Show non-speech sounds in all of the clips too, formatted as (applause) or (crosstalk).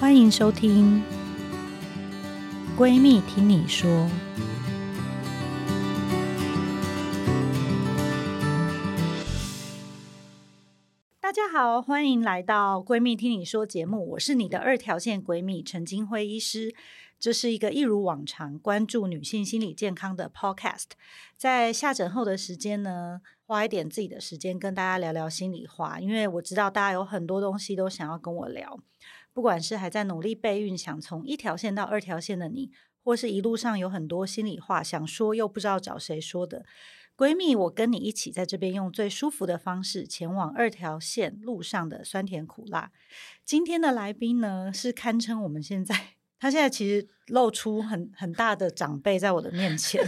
欢迎收听《闺蜜听你说》。大家好，欢迎来到《闺蜜听你说》节目，我是你的二条线闺蜜陈金辉医师。这是一个一如往常关注女性心理健康的 podcast。在下诊后的时间呢，花一点自己的时间跟大家聊聊心里话，因为我知道大家有很多东西都想要跟我聊。不管是还在努力备孕，想从一条线到二条线的你，或是一路上有很多心里话想说又不知道找谁说的闺蜜，我跟你一起在这边用最舒服的方式前往二条线路上的酸甜苦辣。今天的来宾呢，是堪称我们现在。他现在其实露出很很大的长辈在我的面前，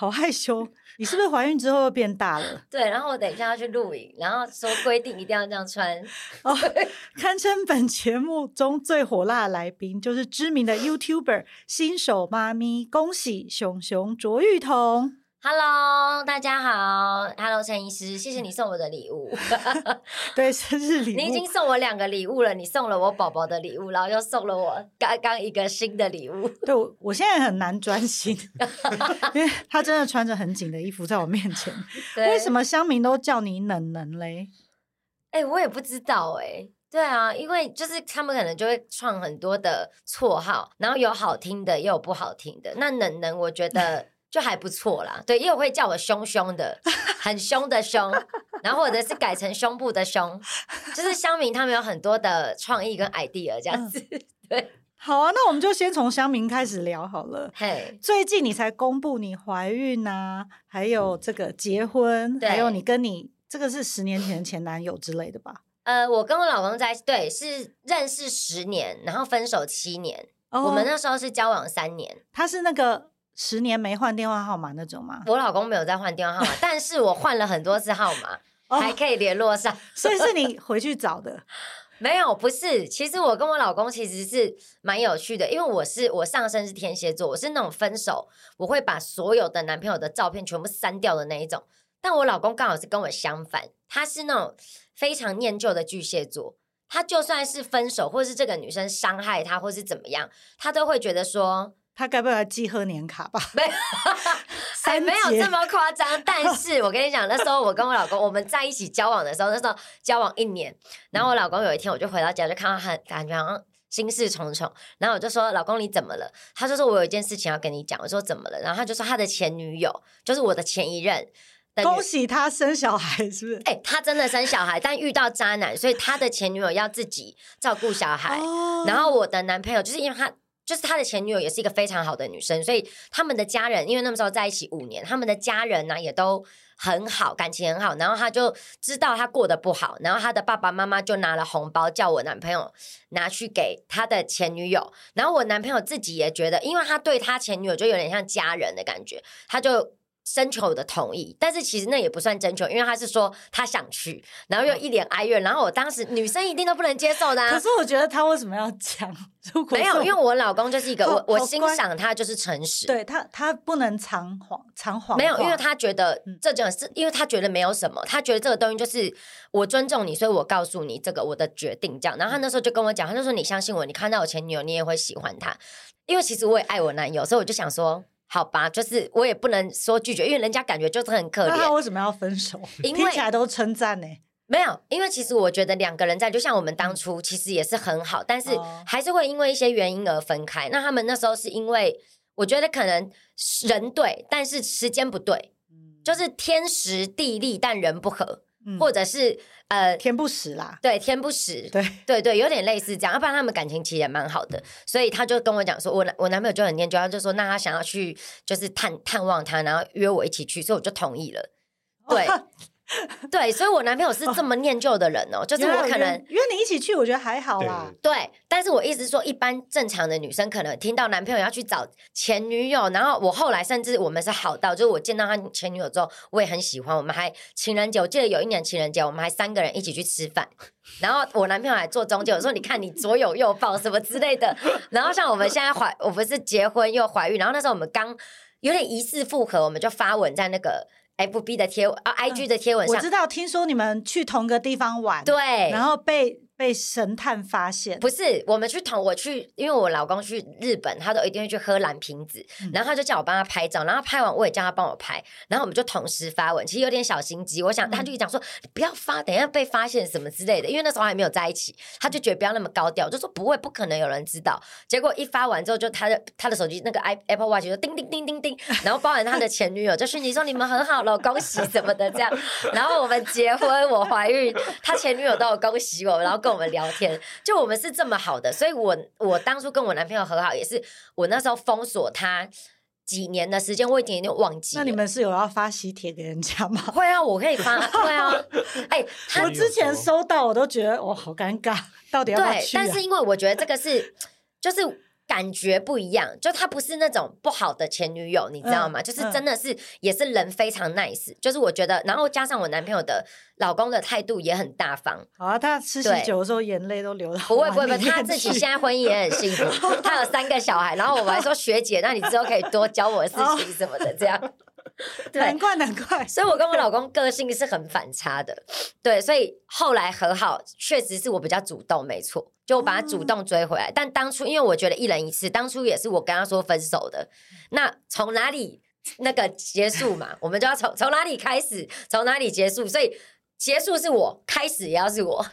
好害羞。你是不是怀孕之后又变大了？(laughs) 对，然后我等一下要去录影，然后说规定一定要这样穿。哦，堪称本节目中最火辣的来宾，就是知名的 YouTuber 新手妈咪，恭喜熊熊卓玉彤。Hello，大家好。Hello，陈医师，谢谢你送我的礼物。(laughs) 对，生日礼物。你已经送我两个礼物了，你送了我宝宝的礼物，然后又送了我刚刚一个新的礼物。对，我我现在很难专心，(laughs) 因为他真的穿着很紧的衣服在我面前。为什么乡民都叫你冷能嘞？哎、欸，我也不知道哎、欸。对啊，因为就是他们可能就会创很多的绰号，然后有好听的，也有不好听的。那冷能，我觉得。就还不错啦，对，又会叫我凶凶的，很凶的凶，然后或者是改成胸部的胸，就是乡民他们有很多的创意跟 idea 这样子。嗯、对，(laughs) 好啊，那我们就先从乡民开始聊好了。嘿，最近你才公布你怀孕啊，还有这个结婚，还有你跟你这个是十年前的前男友之类的吧？(laughs) 呃，我跟我老公在一起，对，是认识十年，然后分手七年，哦、我们那时候是交往三年，他是那个。十年没换电话号码那种吗？我老公没有再换电话号码，但是我换了很多次号码，(laughs) 还可以联络上。所以是你回去找的？(laughs) 没有，不是。其实我跟我老公其实是蛮有趣的，因为我是我上身是天蝎座，我是那种分手我会把所有的男朋友的照片全部删掉的那一种。但我老公刚好是跟我相反，他是那种非常念旧的巨蟹座，他就算是分手，或是这个女生伤害他，或是怎么样，他都会觉得说。他该不会来寄贺年卡吧？(laughs) 没有，还 (laughs) 没有这么夸张。但是我跟你讲，那时候我跟我老公我们在一起交往的时候，那时候交往一年，然后我老公有一天我就回到家就看到他感觉好像心事重重，然后我就说：“老公你怎么了？”他就说：“我有一件事情要跟你讲。”我说：“怎么了？”然后他就说：“他的前女友就是我的前一任。”恭喜他生小孩是不是？哎、欸，他真的生小孩，但遇到渣男，所以他的前女友要自己照顾小孩。哦、然后我的男朋友就是因为他。就是他的前女友也是一个非常好的女生，所以他们的家人因为那时候在一起五年，他们的家人呢也都很好，感情很好。然后他就知道他过得不好，然后他的爸爸妈妈就拿了红包叫我男朋友拿去给他的前女友。然后我男朋友自己也觉得，因为他对他前女友就有点像家人的感觉，他就。征求我的同意，但是其实那也不算征求，因为他是说他想去，然后又一脸哀怨，然后我当时女生一定都不能接受的、啊。可是我觉得他为什么要讲？没有，因为我老公就是一个我我欣赏他就是诚实，对他他不能藏谎藏谎。没有，因为他觉得这件事，因为他觉得没有什么，他觉得这个东西就是我尊重你，所以我告诉你这个我的决定这样。然后他那时候就跟我讲，他就说你相信我，你看到我前女友，你也会喜欢他，因为其实我也爱我男友，所以我就想说。好吧，就是我也不能说拒绝，因为人家感觉就是很可怜。那为什么要分手？(laughs) 因为听起来都称赞呢。没有，因为其实我觉得两个人在，就像我们当初其实也是很好，但是还是会因为一些原因而分开。那他们那时候是因为我觉得可能人对，但是时间不对，就是天时地利，但人不合。嗯、或者是呃天不时啦，对天不时，(laughs) 对对对，有点类似这样。要不然他们感情其实也蛮好的，所以他就跟我讲说，我男我男朋友就很念旧，他就说那他想要去就是探探望他，然后约我一起去，所以我就同意了。对。(laughs) (laughs) 对，所以我男朋友是这么念旧的人哦，就是我可能约你一起去，我觉得还好啦。对，但是我意思是说，一般正常的女生可能听到男朋友要去找前女友，然后我后来甚至我们是好到，就是我见到他前女友之后，我也很喜欢，我们还情人节，我记得有一年情人节，我们还三个人一起去吃饭，然后我男朋友还坐中间，我说你看你左拥右抱什么之类的，(laughs) 然后像我们现在怀，我不是结婚又怀孕，然后那时候我们刚有点疑似复合，我们就发文在那个。F B 的贴文啊，I G 的贴文上，我知道，听说你们去同个地方玩，对，然后被被神探发现？不是，我们去同我去，因为我老公去日本，他都一定会去喝蓝瓶子，嗯、然后他就叫我帮他拍照，然后拍完我也叫他帮我拍，然后我们就同时发文，其实有点小心机。我想、嗯、他就讲说，不要发，等一下被发现什么之类的，因为那时候还没有在一起，他就觉得不要那么高调，就说不会，不可能有人知道。结果一发完之后，就他的他的手机那个 i Apple Watch 就叮叮叮叮叮，然后包含他的前女友就讯息说你们很好了，恭喜什么的这样，然后我们结婚，我怀孕，他前女友都有恭喜我，然后跟我们聊天。就我们是这么好的，所以我我当初跟我男朋友和好，也是我那时候封锁他几年的时间，我已经有点忘记。那你们是有要发喜帖给人家吗？(laughs) 会啊，我可以发。(laughs) 会啊，哎、欸，我之前收到，我都觉得我，好尴尬，到底要不要去、啊？对，但是因为我觉得这个是，就是。感觉不一样，就他不是那种不好的前女友，你知道吗？嗯、就是真的是、嗯、也是人非常 nice，就是我觉得，然后加上我男朋友的老公的态度也很大方。好啊，他吃喜酒的时候眼泪都流了。不会不会不会，他自己现在婚姻也很幸福，他有三个小孩。然后我们还说学姐，那你之后可以多教我的事情什么的，这样。(laughs) 对，难怪难怪，所以我跟我老公个性是很反差的。对，所以后来和好，确实是我比较主动，没错。就我把他主动追回来，嗯、但当初因为我觉得一人一次，当初也是我跟他说分手的。那从哪里那个结束嘛？我们就要从从哪里开始，从哪里结束。所以结束是我，开始也要是我。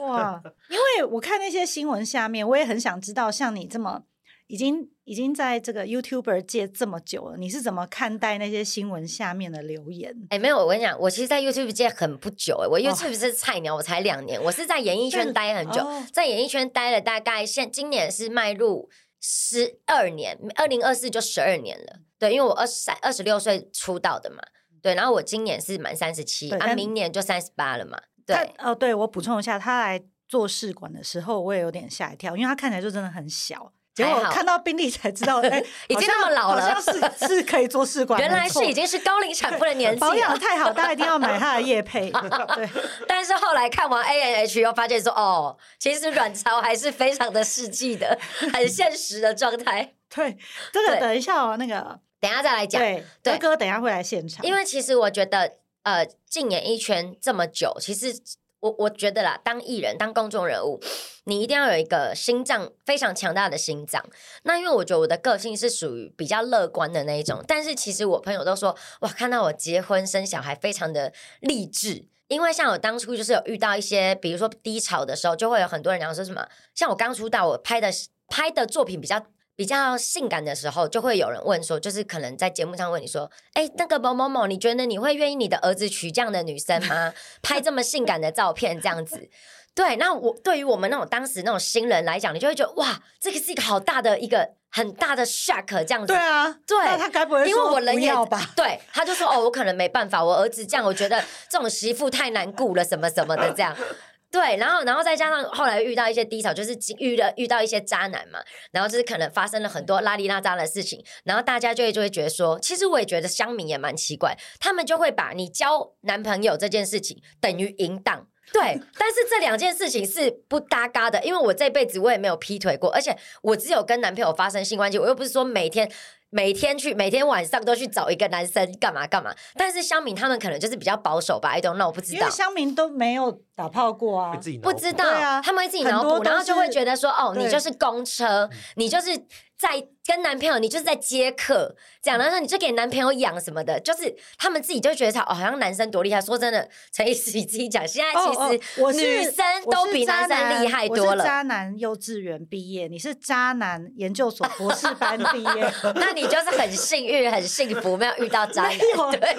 哇！因为我看那些新闻下面，我也很想知道，像你这么。已经已经在这个 YouTuber 界这么久了，你是怎么看待那些新闻下面的留言？哎，没有，我跟你讲，我其实，在 YouTube 界很不久，哎，我 YouTube 是菜鸟，哦、我才两年，我是在演艺圈待很久，哦、在演艺圈待了大概现今年是迈入十二年，二零二四就十二年了。对，因为我二十三二十六岁出道的嘛，对，然后我今年是满三十七，啊，明年就三十八了嘛。对，哦，对，我补充一下，他来做试管的时候，我也有点吓一跳，因为他看起来就真的很小。结果看到病历才知道，哎，(laughs) 已经那么老了，好像是 (laughs) 是可以做试管，原来是已经是高龄产妇的年纪，保养太好，大家一定要买他的业配。(laughs) 对，但是后来看完 A N H 又发现说，哦，其实卵巢还是非常的实际的，很现实的状态。对，这个等一下哦，那个等一下再来讲。对，哥哥等一下会来现场，因为其实我觉得，呃，进演艺圈这么久，其实。我我觉得啦，当艺人、当公众人物，你一定要有一个心脏非常强大的心脏。那因为我觉得我的个性是属于比较乐观的那一种，但是其实我朋友都说，哇，看到我结婚生小孩，非常的励志。因为像我当初就是有遇到一些，比如说低潮的时候，就会有很多人讲说什么，像我刚出道，我拍的拍的作品比较。比较性感的时候，就会有人问说，就是可能在节目上问你说，哎，那个某某某，你觉得你会愿意你的儿子娶这样的女生吗？拍这么性感的照片这样子，对，那我对于我们那种当时那种新人来讲，你就会觉得哇，这个是一个好大的一个很大的 shock 这样子。对啊，对，那他该不会说因为我人也不要吧？对，他就说哦，我可能没办法，我儿子这样，我觉得这种媳妇太难顾了，什么什么的这样。(laughs) 对，然后，然后再加上后来遇到一些低潮，就是遇了遇到一些渣男嘛，然后就是可能发生了很多拉里拉杂的事情，然后大家就会就会觉得说，其实我也觉得乡民也蛮奇怪，他们就会把你交男朋友这件事情等于淫荡，对，但是这两件事情是不搭嘎的，因为我这辈子我也没有劈腿过，而且我只有跟男朋友发生性关系，我又不是说每天。每天去，每天晚上都去找一个男生干嘛干嘛？但是乡民他们可能就是比较保守吧，I don't know，我不知道。因为乡民都没有打炮过啊，不知道啊，他们会自己脑补，然后就会觉得说，哦，你就是公车，你就是。在跟男朋友，你就是在接客，讲的时候你就给男朋友养什么的，就是他们自己就觉得哦，好像男生多厉害。说真的，陈奕迅你自己讲，现在其实女生都比男生厉害多了。我是渣男幼稚园毕业，你是渣男研究所博士班毕业，(laughs) (laughs) 那你就是很幸运、很幸福，没有遇到渣男。对，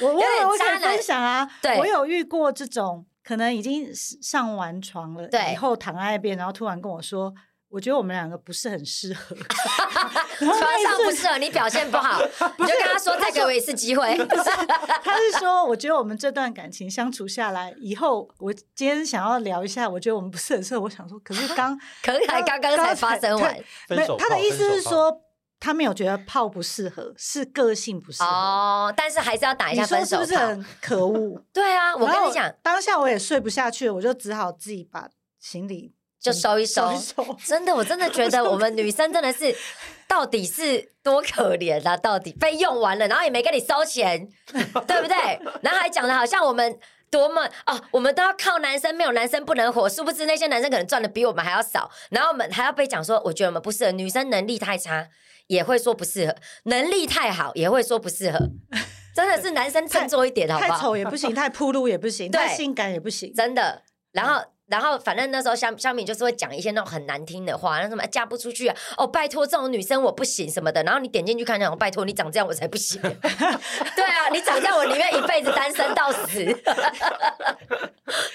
我我我想分享啊，对，我有遇过这种，可能已经上完床了，对，以后躺在那边，然后突然跟我说。我觉得我们两个不是很适合，(laughs) 床上不适合你表现不好，(laughs) 你就跟他说再给我一次机会。(laughs) 他是说，我觉得我们这段感情相处下来以后，我今天想要聊一下，我觉得我们不是很适合。我想说，可是刚可是才刚刚才发生完，他的意思是说，他没有觉得泡不适合，是个性不适合哦。但是还是要打一下分手炮，是不是很可恶？(laughs) 对啊，我跟你讲，当下我也睡不下去，我就只好自己把行李。就收一收，真的，我真的觉得我们女生真的是，到底是多可怜啊！到底被用完了，然后也没给你收钱，对不对？(laughs) 然后还讲的好像我们多么哦，我们都要靠男生，没有男生不能活。殊不知那些男生可能赚的比我们还要少，然后我们还要被讲说，我觉得我们不适合。女生能力太差，也会说不适合；能力太好，也会说不适合。(laughs) 真的是男生振作一点好不好？太丑也不行，太铺路也不行，太性感也不行，真的。然后。然后，反正那时候香香敏就是会讲一些那种很难听的话，那什么嫁不出去啊，哦，拜托这种女生我不行什么的。然后你点进去看，那种拜托你长这样我才不行。(laughs) 对啊，你长这样我宁愿一辈子单身到死。(laughs)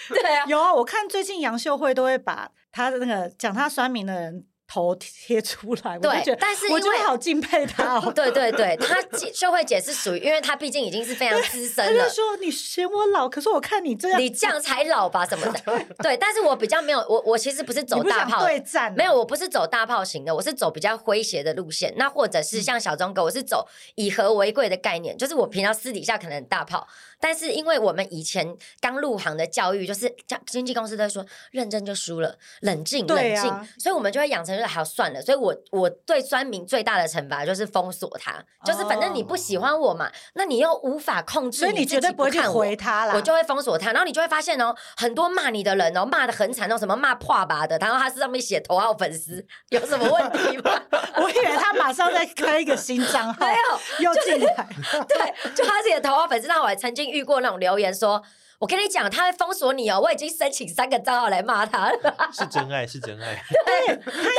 对啊，有啊，我看最近杨秀慧都会把她的那个讲她酸民的人。头贴出来，对，我但是我觉得好敬佩他 (laughs) 哦。对对对，他秀慧姐是属于，因为她毕竟已经是非常资深了。他就说你嫌我老，可是我看你这样，你这样才老吧什么的。(laughs) 对，但是我比较没有，我我其实不是走大炮对战，没有，我不是走大炮型的，我是走比较诙谐的路线。那或者是像小钟哥，我是走以和为贵的概念，就是我平常私底下可能很大炮。但是因为我们以前刚入行的教育，就是经纪公司都说认真就输了，冷静冷静，啊、所以我们就会养成就是好算了。所以我我对酸民最大的惩罚就是封锁他，哦、就是反正你不喜欢我嘛，那你又无法控制，所以你绝对不会去回他了，我就会封锁他。然后你就会发现哦，很多骂你的人哦，骂的很惨哦，什么骂破吧的，然后他是上面写头号粉丝，有什么问题吗？(laughs) 我以为他马上在开一个新账号，没有又进来，对，就他自己的头号粉丝，那我还曾经。遇过那种留言说，我跟你讲，他会封锁你哦。我已经申请三个账号来骂他了。(laughs) 是真爱，是真爱。对，他应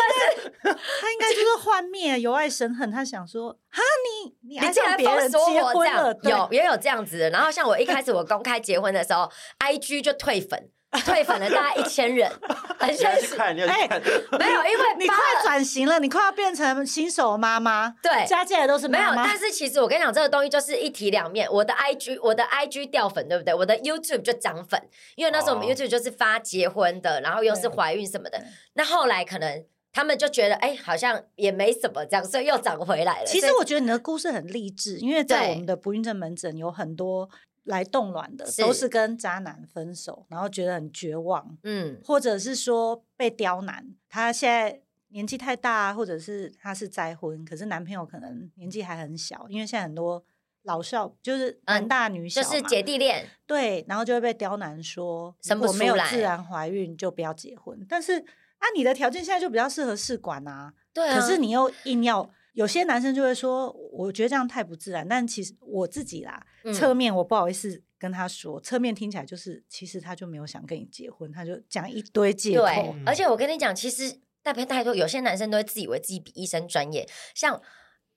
该，他应该就是幻灭，由爱生恨。他想说，哈，你你竟然封锁我这样？有也有这样子的。然后像我一开始我公开结婚的时候，IG 就退粉。(laughs) 退粉了大概一千人，很现实。哎，(laughs) 没有，因为 (laughs) 你快转型了，你快要变成新手妈妈。对，加进来都是。没有，但是其实我跟你讲，这个东西就是一体两面。我的 IG，我的 IG 掉粉，对不对？我的 YouTube 就涨粉，因为那时候我们 YouTube 就是发结婚的，然后又是怀孕什么的。那后来可能他们就觉得，哎，好像也没什么这样，所以又涨回来了。其实我觉得你的故事很励志，因为在我们的不孕症门诊有很多。来冻卵的都是跟渣男分手，然后觉得很绝望，嗯，或者是说被刁难，她现在年纪太大，或者是她是再婚，可是男朋友可能年纪还很小，因为现在很多老少就是男大女小，就是姐弟恋，对，然后就会被刁难说，如果没有自然怀孕就不要结婚，但是啊，你的条件现在就比较适合试管啊，对啊，可是你又硬要。有些男生就会说，我觉得这样太不自然。但其实我自己啦，侧面我不好意思跟他说，侧面听起来就是，其实他就没有想跟你结婚，他就讲一堆借口。对，而且我跟你讲，其实代表太多，有些男生都会自以为自己比医生专业。像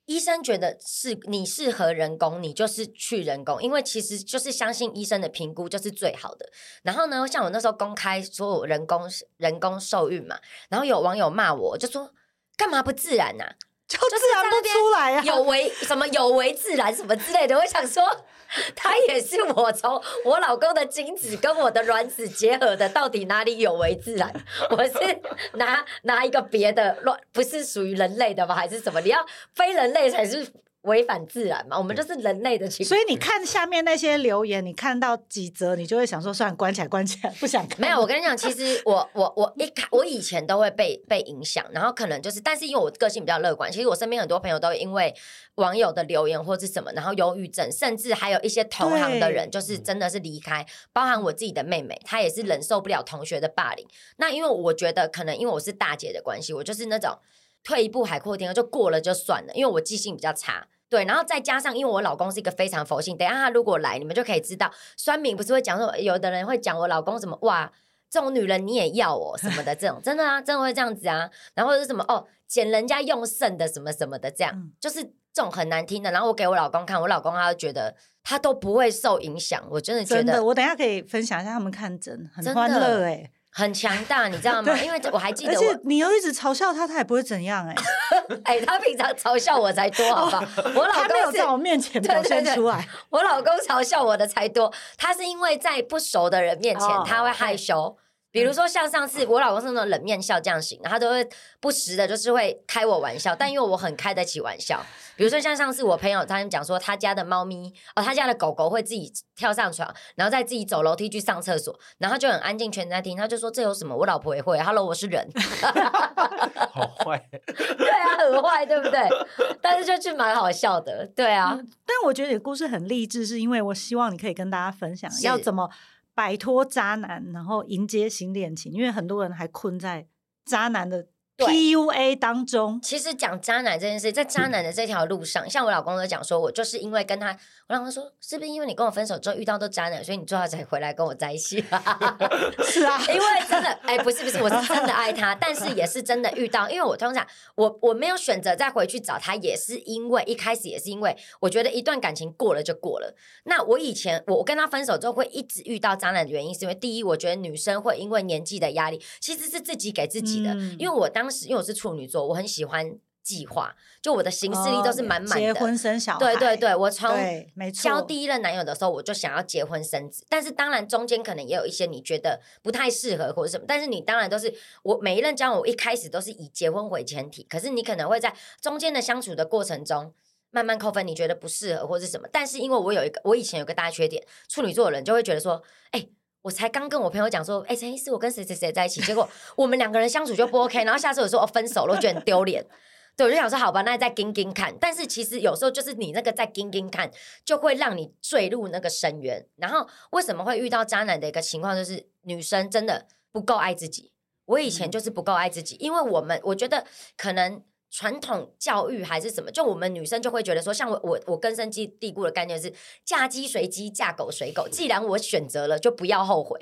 医生觉得是你适合人工，你就是去人工，因为其实就是相信医生的评估就是最好的。然后呢，像我那时候公开说我人工人工受孕嘛，然后有网友骂我，就说干嘛不自然呐、啊？就自然不出来啊，有违什么有违自然什么之类的。我想说，(laughs) 他也是我从我老公的精子跟我的卵子结合的，到底哪里有违自然？我是拿拿一个别的卵，不是属于人类的吗？还是什么？你要非人类才是？违反自然嘛，我们就是人类的情。所以你看下面那些留言，你看到几则，你就会想说，算了，关起来，关起来，(laughs) 不想看。没有，我跟你讲，其实我我我一开，我以前都会被被影响，然后可能就是，但是因为我个性比较乐观，其实我身边很多朋友都因为网友的留言或是什么，然后忧郁症，甚至还有一些同行的人，就是真的是离开，包含我自己的妹妹，她也是忍受不了同学的霸凌。那因为我觉得，可能因为我是大姐的关系，我就是那种退一步海阔天空，就过了就算了，因为我记性比较差。对，然后再加上，因为我老公是一个非常佛性，等一下他如果来，你们就可以知道，酸敏不是会讲说，有的人会讲我老公什么哇，这种女人你也要哦什么的，这种 (laughs) 真的啊，真的会这样子啊，然后是什么哦，捡人家用剩的什么什么的，这样、嗯、就是这种很难听的。然后我给我老公看，我老公他就觉得他都不会受影响，我真的觉得，真的，我等一下可以分享一下他们看诊很欢乐哎、欸。很强大，你知道吗？(laughs) 因为我还记得我，而且你又一直嘲笑他，他也不会怎样 (laughs) 哎、欸。哎、欸，他平常嘲笑我才多，好不好？我老公没有在我面前表现出来。我老公嘲笑我的才多，他是因为在不熟的人面前他会害羞。Oh. 比如说像上次我老公是那种冷面笑匠型，他都会不时的，就是会开我玩笑。但因为我很开得起玩笑，比如说像上次我朋友他们讲说，他家的猫咪哦，他家的狗狗会自己跳上床，然后再自己走楼梯去上厕所，然后就很安静，全在听。他就说这有什么？我老婆也会。Hello，我是人。好坏。对啊，很坏，对不对？但是就是蛮好笑的，对啊。嗯、但我觉得你的故事很励志，是因为我希望你可以跟大家分享要怎么。摆脱渣男，然后迎接新恋情，因为很多人还困在渣男的。PUA 当中，其实讲渣男这件事，在渣男的这条路上，嗯、像我老公都讲说，我就是因为跟他，我老公说，是不是因为你跟我分手之后遇到都渣男，所以你最后才回来跟我在一起？(laughs) 是啊，因为真的，(laughs) 哎，不是不是，我是真的爱他，但是也是真的遇到，因为我通常我我没有选择再回去找他，也是因为一开始也是因为我觉得一段感情过了就过了。那我以前我跟他分手之后会一直遇到渣男的原因，是因为第一，我觉得女生会因为年纪的压力，其实是自己给自己的，嗯、因为我当。当时因为我是处女座，我很喜欢计划，就我的行事力都是满满的。结婚生小孩，对对对，我从交第一任男友的时候，我就想要结婚生子。但是当然中间可能也有一些你觉得不太适合或者什么，但是你当然都是我每一任交往，我一开始都是以结婚为前提。可是你可能会在中间的相处的过程中慢慢扣分，你觉得不适合或是什么。但是因为我有一个，我以前有个大缺点，处女座的人就会觉得说，哎、欸。我才刚跟我朋友讲说，哎、欸，陈医师，我跟谁谁谁在一起，结果我们两个人相处就不 OK，然后下次我说我分手了，我觉得很丢脸。对，我就想说，好吧，那再盯盯看。但是其实有时候就是你那个再盯盯看，就会让你坠入那个深渊。然后为什么会遇到渣男的一个情况，就是女生真的不够爱自己。我以前就是不够爱自己，因为我们我觉得可能。传统教育还是什么？就我们女生就会觉得说，像我我我根深蒂固的概念是嫁鸡随鸡，嫁狗随狗。既然我选择了，就不要后悔。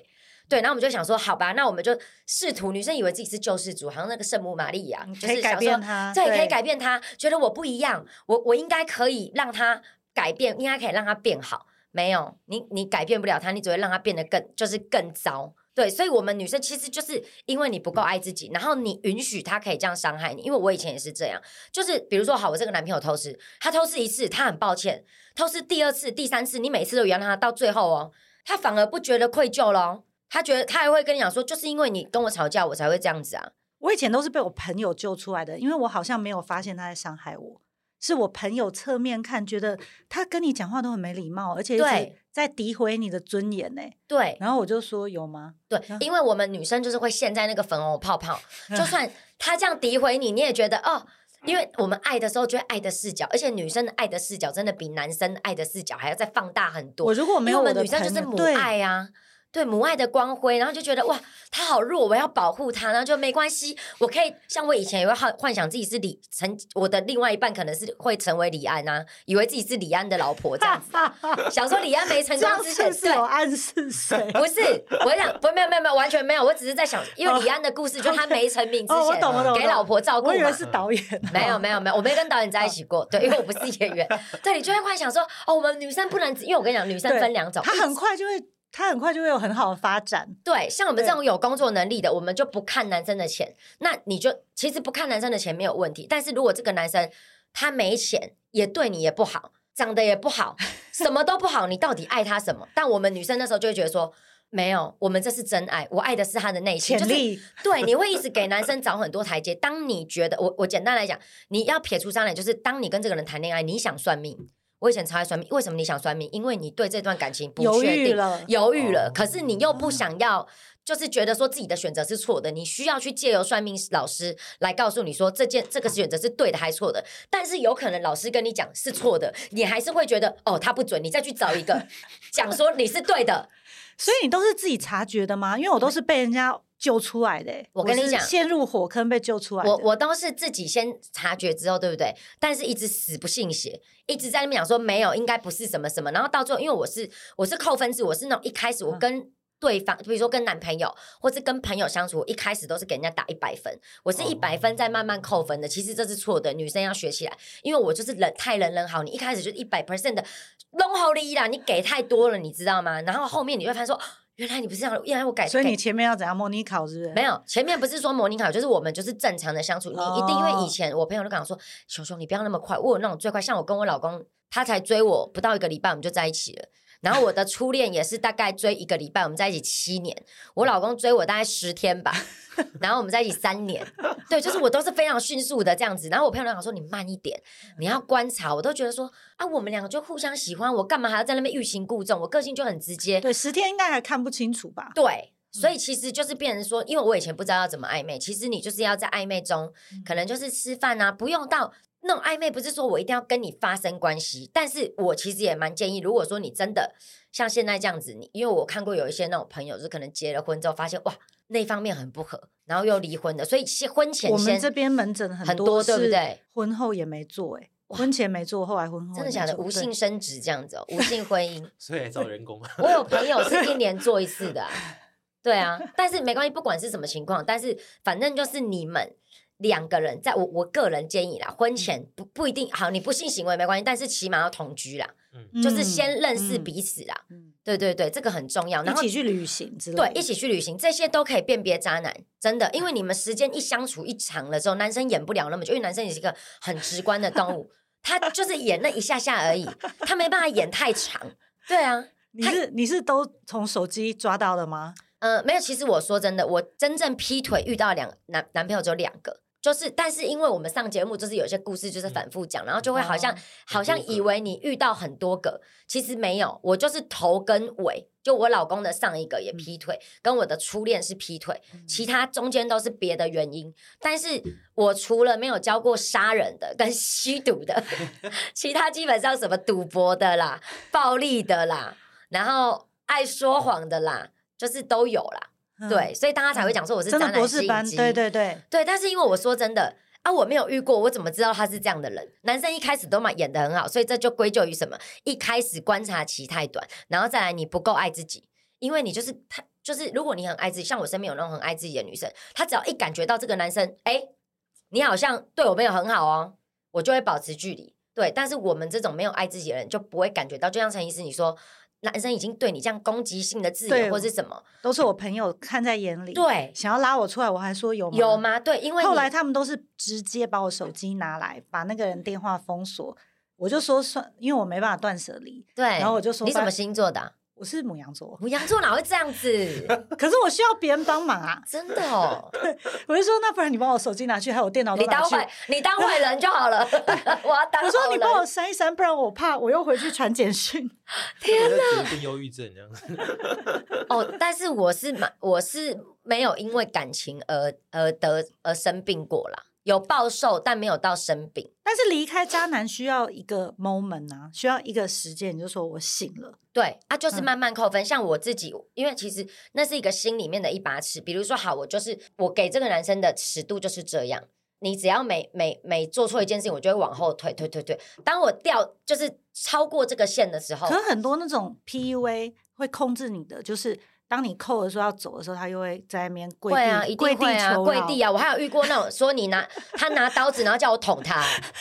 对，然后我们就想说，好吧，那我们就试图。女生以为自己是救世主，好像那个圣母玛利亚，就是想说，对，可以改变她，觉得我不一样，我我应该可以让她改变，应该可以让她变好。没有，你你改变不了她，你只会让她变得更就是更糟。对，所以，我们女生其实就是因为你不够爱自己，然后你允许他可以这样伤害你。因为我以前也是这样，就是比如说，好，我这个男朋友偷吃，他偷吃一次，他很抱歉；偷吃第二次、第三次，你每次都原谅他，到最后哦，他反而不觉得愧疚咯。他觉得他还会跟你讲说，就是因为你跟我吵架，我才会这样子啊。我以前都是被我朋友救出来的，因为我好像没有发现他在伤害我。是我朋友侧面看，觉得他跟你讲话都很没礼貌，而且在诋毁你的尊严呢。对，然后我就说有吗？对，因为我们女生就是会陷在那个粉红泡泡，(laughs) 就算他这样诋毁你，你也觉得哦，因为我们爱的时候就会爱的视角，而且女生的爱的视角真的比男生爱的视角还要再放大很多。我如果没有我，我们女生就是母爱啊。对母爱的光辉，然后就觉得哇，他好弱，我要保护他，然后就没关系，我可以像我以前也会幻幻想自己是李成，我的另外一半可能是会成为李安啊，以为自己是李安的老婆这样子，(laughs) 想说李安没成功之前是有暗示谁？不是，我想不没有没有没有完全没有，我只是在想，因为李安的故事就他没成名之前，给老婆照顾，我以为是导演，没有没有没有，我没跟导演在一起过，对，因为我不是演员，(laughs) 对，你就会幻想说，哦，我们女生不能，因为我跟你讲，女生分两种，她很快就会。他很快就会有很好的发展。对，像我们这种有工作能力的，我们就不看男生的钱。那你就其实不看男生的钱没有问题。但是如果这个男生他没钱，也对你也不好，长得也不好，(laughs) 什么都不好，你到底爱他什么？但我们女生那时候就会觉得说，没有，我们这是真爱，我爱的是他的内心。潜力。就是，对，你会一直给男生找很多台阶。当你觉得我我简单来讲，你要撇除渣男，就是当你跟这个人谈恋爱，你想算命。我以前超爱算命，为什么你想算命？因为你对这段感情不确定，犹豫了，犹豫了。可是你又不想要，就是觉得说自己的选择是错的，你需要去借由算命老师来告诉你说这件这个选择是对的还是错的。但是有可能老师跟你讲是错的，你还是会觉得哦，他不准，你再去找一个 (laughs) 讲说你是对的。所以你都是自己察觉的吗？因为我都是被人家。救出来的，我跟你讲，陷入火坑被救出来的。我我都是自己先察觉之后，对不对？但是一直死不信邪，一直在那边讲说没有，应该不是什么什么。然后到最后，因为我是我是扣分制，我是那种一开始我跟对方，嗯、比如说跟男朋友或是跟朋友相处，我一开始都是给人家打一百分，我是一百分再慢慢扣分的。其实这是错的，女生要学起来，因为我就是人太人人好，你一开始就一百 percent 的弄好利益啦，你给太多了，你知道吗？然后后面你会发现说。原来你不是这样，原来我改。所以你前面要怎样模拟考，是不是？没有，前面不是说模拟考，就是我们就是正常的相处。你一定因为以前我朋友都跟我说，熊熊你不要那么快，我有那种最快，像我跟我老公，他才追我不到一个礼拜，我们就在一起了。然后我的初恋也是大概追一个礼拜，我们在一起七年。我老公追我大概十天吧，(laughs) 然后我们在一起三年。对，就是我都是非常迅速的这样子。然后我朋友都讲说，你慢一点，你要观察。我都觉得说啊，我们两个就互相喜欢，我干嘛还要在那边欲擒故纵？我个性就很直接。对，十天应该还看不清楚吧？对，所以其实就是变成说，因为我以前不知道要怎么暧昧，其实你就是要在暧昧中，可能就是吃饭啊，不用到。那种暧昧不是说我一定要跟你发生关系，但是我其实也蛮建议，如果说你真的像现在这样子，你因为我看过有一些那种朋友，就是可能结了婚之后发现哇，那方面很不合，然后又离婚的，所以婚前先我们这边门诊很多，对不对？婚后也没做、欸，哎，婚前没做，后来婚后真的假的？无性生殖这样子哦，无性婚姻，(laughs) 所以找人工。(laughs) 我有朋友是一年做一次的、啊，对啊，但是没关系，不管是什么情况，但是反正就是你们。两个人，在我我个人建议啦，婚前不不一定好，你不性行为没关系，但是起码要同居啦，嗯、就是先认识彼此啦，嗯、对对对，这个很重要。然后一起去旅行之类，对，一起去旅行，这些都可以辨别渣男，真的，因为你们时间一相处一长了之后，男生演不了那么久，因为男生也是一个很直观的动物，(laughs) 他就是演那一下下而已，他没办法演太长。对啊，你是你是都从手机抓到的吗？呃，没有，其实我说真的，我真正劈腿遇到两男男朋友只有两个。就是，但是因为我们上节目，就是有些故事就是反复讲，嗯、然后就会好像、哦、好像以为你遇到很多个，其实没有，我就是头跟尾，就我老公的上一个也劈腿，嗯、跟我的初恋是劈腿，嗯、其他中间都是别的原因。但是我除了没有教过杀人的跟吸毒的，(laughs) 其他基本上什么赌博的啦、暴力的啦，然后爱说谎的啦，就是都有啦。对，所以大家才会讲说我是渣男吸引机，对对对对。但是因为我说真的啊，我没有遇过，我怎么知道他是这样的人？男生一开始都嘛演的很好，所以这就归咎于什么？一开始观察期太短，然后再来你不够爱自己，因为你就是他，就是如果你很爱自己，像我身边有那种很爱自己的女生，她只要一感觉到这个男生，哎，你好像对我没有很好哦，我就会保持距离。对，但是我们这种没有爱自己的人就不会感觉到，就像陈医师你说。男生已经对你这样攻击性的字眼或是什么，都是我朋友看在眼里。对，想要拉我出来，我还说有吗？有吗？对，因为后来他们都是直接把我手机拿来，把那个人电话封锁。我就说算，因为我没办法断舍离。对，然后我就说你什么星座的啊？我是母羊座，母羊座哪会这样子？(laughs) 可是我需要别人帮忙啊！真的哦，对，我就说那不然你帮我手机拿去，还有我电脑都拿去，你当坏，你当坏人就好了。(laughs) 我要当。我说你帮我删一删，不然我怕我又回去传简讯。(laughs) 天哪！变忧郁症这样子。哦，但是我是蛮，我是没有因为感情而而得而生病过啦。有暴瘦，但没有到生病。但是离开渣男需要一个 moment 啊，需要一个时间。你就说我醒了，对啊，就是慢慢扣分。嗯、像我自己，因为其实那是一个心里面的一把尺。比如说，好，我就是我给这个男生的尺度就是这样。你只要每每每做错一件事情，我就会往后退，退，退，退。当我掉就是超过这个线的时候，可很多那种 PUA 会控制你的，就是。当你扣的时候要走的时候，他又会在那边跪啊，一定会啊，跪地啊！我还有遇过那种说你拿他拿刀子，然后叫我捅他，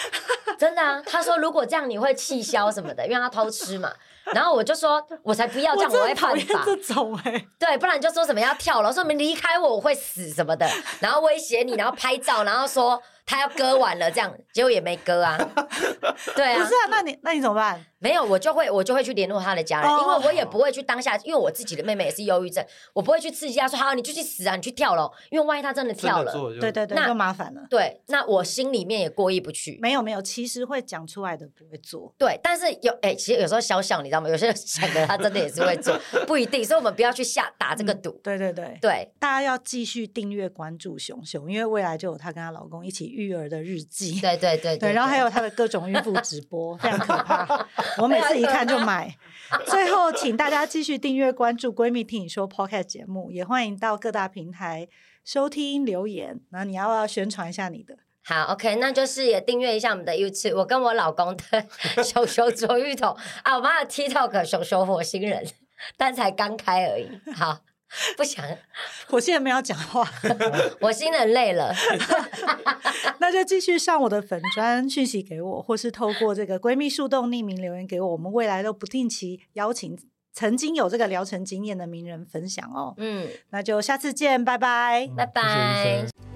(laughs) 真的啊！他说如果这样你会气消什么的，因为他偷吃嘛。然后我就说，我才不要这样，我，我会判罚。这种哎、欸，对，不然就说什么要跳楼，说你离开我我会死什么的，然后威胁你，然后拍照，然后说他要割完了这样，结果也没割啊。(laughs) 对啊，不是啊，那你那你怎么办？没有，我就会我就会去联络他的家人，因为我也不会去当下，因为我自己的妹妹也是忧郁症，我不会去刺激他说好，你就去死啊，你去跳楼，因为万一他真的跳了，对对对，那就麻烦了。对，那我心里面也过意不去。没有没有，其实会讲出来的不会做。对，但是有哎，其实有时候小小你知道吗？(laughs) 有些人想的他真的也是会做，(laughs) 不一定，所以我们不要去下打这个赌。对对对对，大家要继续订阅关注熊熊，因为未来就有她跟她老公一起育儿的日记。对对 (laughs) 对对，然后还有他的各种孕妇直播，(laughs) 非常可怕。我每次一看就。就买。最后，请大家继续订阅关注“闺蜜听你说 ”Podcast 节目，也欢迎到各大平台收听留言。那你要不要宣传一下你的？好，OK，那就是也订阅一下我们的 YouTube。我跟我老公的 (laughs) 熊熊卓芋头啊，我们还有 TikTok 熊熊火星人，但才刚开而已。好。(laughs) 不想，(laughs) 我现在没有讲话，(laughs) 我心很累了。那就继续上我的粉砖讯息给我，或是透过这个闺蜜树洞匿名留言给我。我们未来都不定期邀请曾经有这个疗程经验的名人分享哦。嗯，那就下次见，拜拜，拜拜。